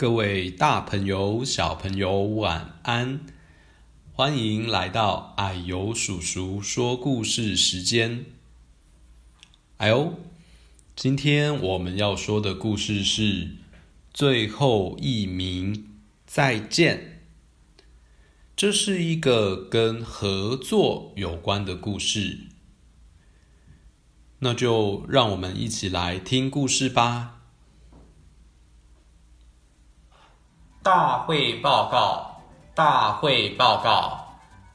各位大朋友、小朋友，晚安！欢迎来到矮油叔叔说故事时间。哎呦，今天我们要说的故事是《最后一名再见》。这是一个跟合作有关的故事。那就让我们一起来听故事吧。大会报告，大会报告，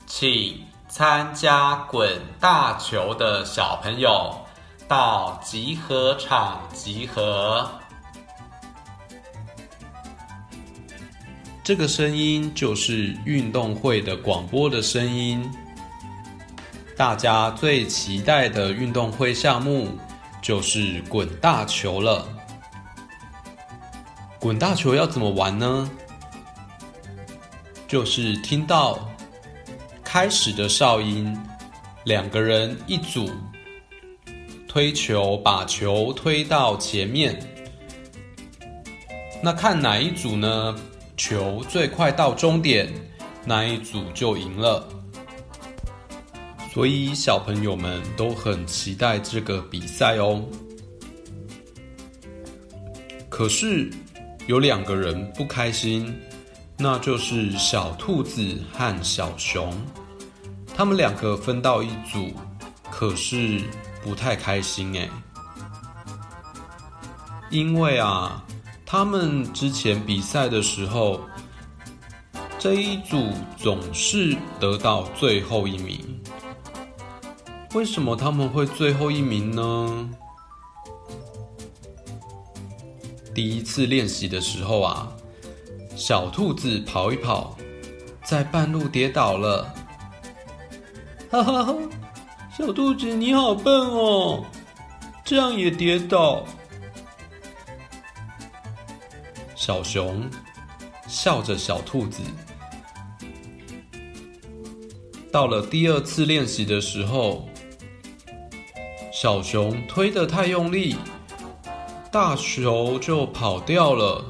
请参加滚大球的小朋友到集合场集合。这个声音就是运动会的广播的声音。大家最期待的运动会项目就是滚大球了。滚大球要怎么玩呢？就是听到开始的哨音，两个人一组推球，把球推到前面。那看哪一组呢？球最快到终点，那一组就赢了。所以小朋友们都很期待这个比赛哦。可是。有两个人不开心，那就是小兔子和小熊。他们两个分到一组，可是不太开心哎。因为啊，他们之前比赛的时候，这一组总是得到最后一名。为什么他们会最后一名呢？第一次练习的时候啊，小兔子跑一跑，在半路跌倒了。哈哈哈！小兔子你好笨哦，这样也跌倒。小熊笑着小兔子。到了第二次练习的时候，小熊推得太用力。大球就跑掉了。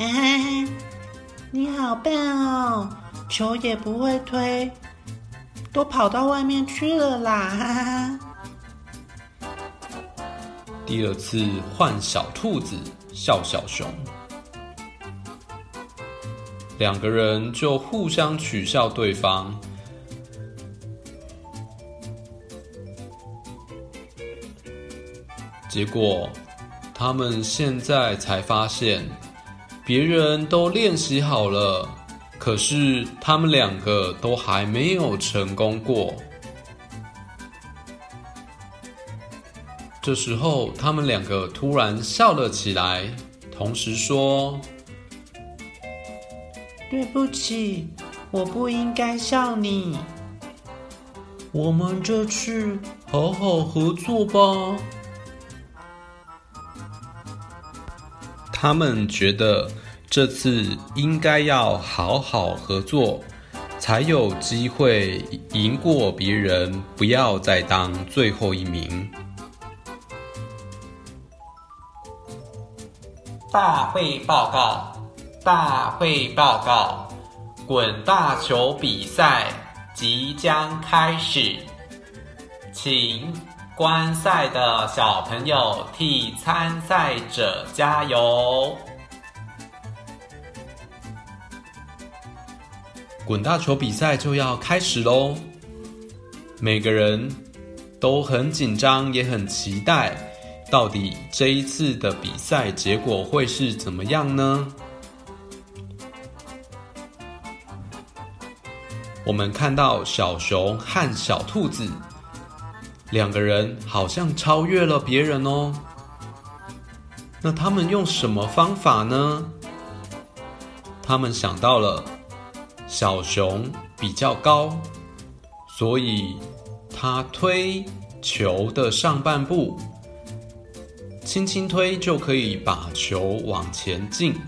嘿嘿嘿，你好笨哦，球也不会推，都跑到外面去了啦！哈哈。第二次换小兔子笑小熊，两个人就互相取笑对方。结果，他们现在才发现，别人都练习好了，可是他们两个都还没有成功过。这时候，他们两个突然笑了起来，同时说：“对不起，我不应该笑你。我们这次好好合作吧。”他们觉得这次应该要好好合作，才有机会赢过别人，不要再当最后一名。大会报告，大会报告，滚大球比赛即将开始，请。观赛的小朋友替参赛者加油！滚大球比赛就要开始喽，每个人都很紧张，也很期待，到底这一次的比赛结果会是怎么样呢？我们看到小熊和小兔子。两个人好像超越了别人哦。那他们用什么方法呢？他们想到了小熊比较高，所以他推球的上半部，轻轻推就可以把球往前进。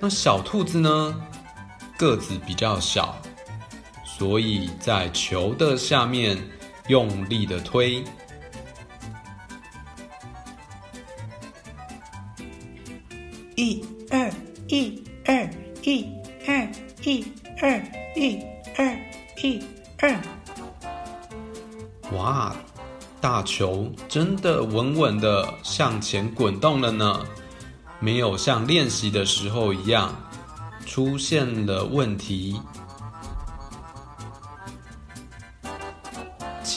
那小兔子呢，个子比较小，所以在球的下面。用力的推，一二一二一二一二一二一二。哇，大球真的稳稳的向前滚动了呢，没有像练习的时候一样出现了问题。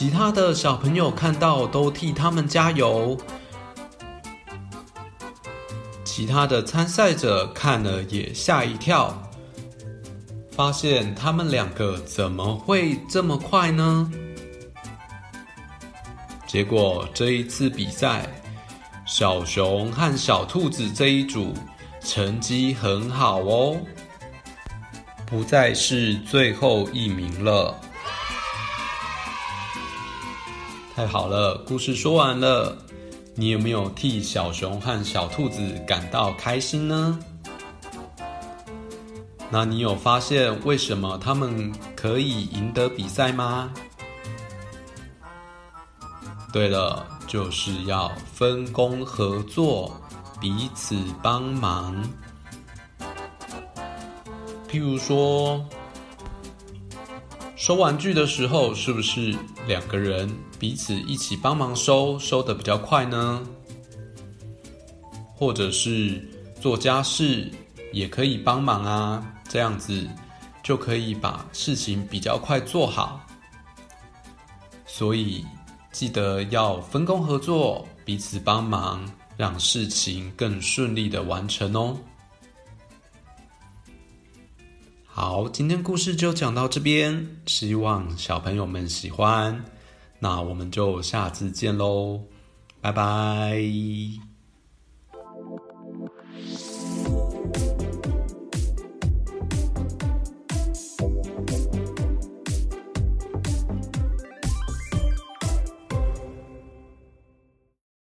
其他的小朋友看到都替他们加油。其他的参赛者看了也吓一跳，发现他们两个怎么会这么快呢？结果这一次比赛，小熊和小兔子这一组成绩很好哦，不再是最后一名了。太好了，故事说完了。你有没有替小熊和小兔子感到开心呢？那你有发现为什么他们可以赢得比赛吗？对了，就是要分工合作，彼此帮忙。譬如说，收玩具的时候，是不是两个人彼此一起帮忙收，收得比较快呢？或者是做家事也可以帮忙啊，这样子就可以把事情比较快做好。所以记得要分工合作，彼此帮忙，让事情更顺利的完成哦。好，今天故事就讲到这边，希望小朋友们喜欢。那我们就下次见喽，拜拜。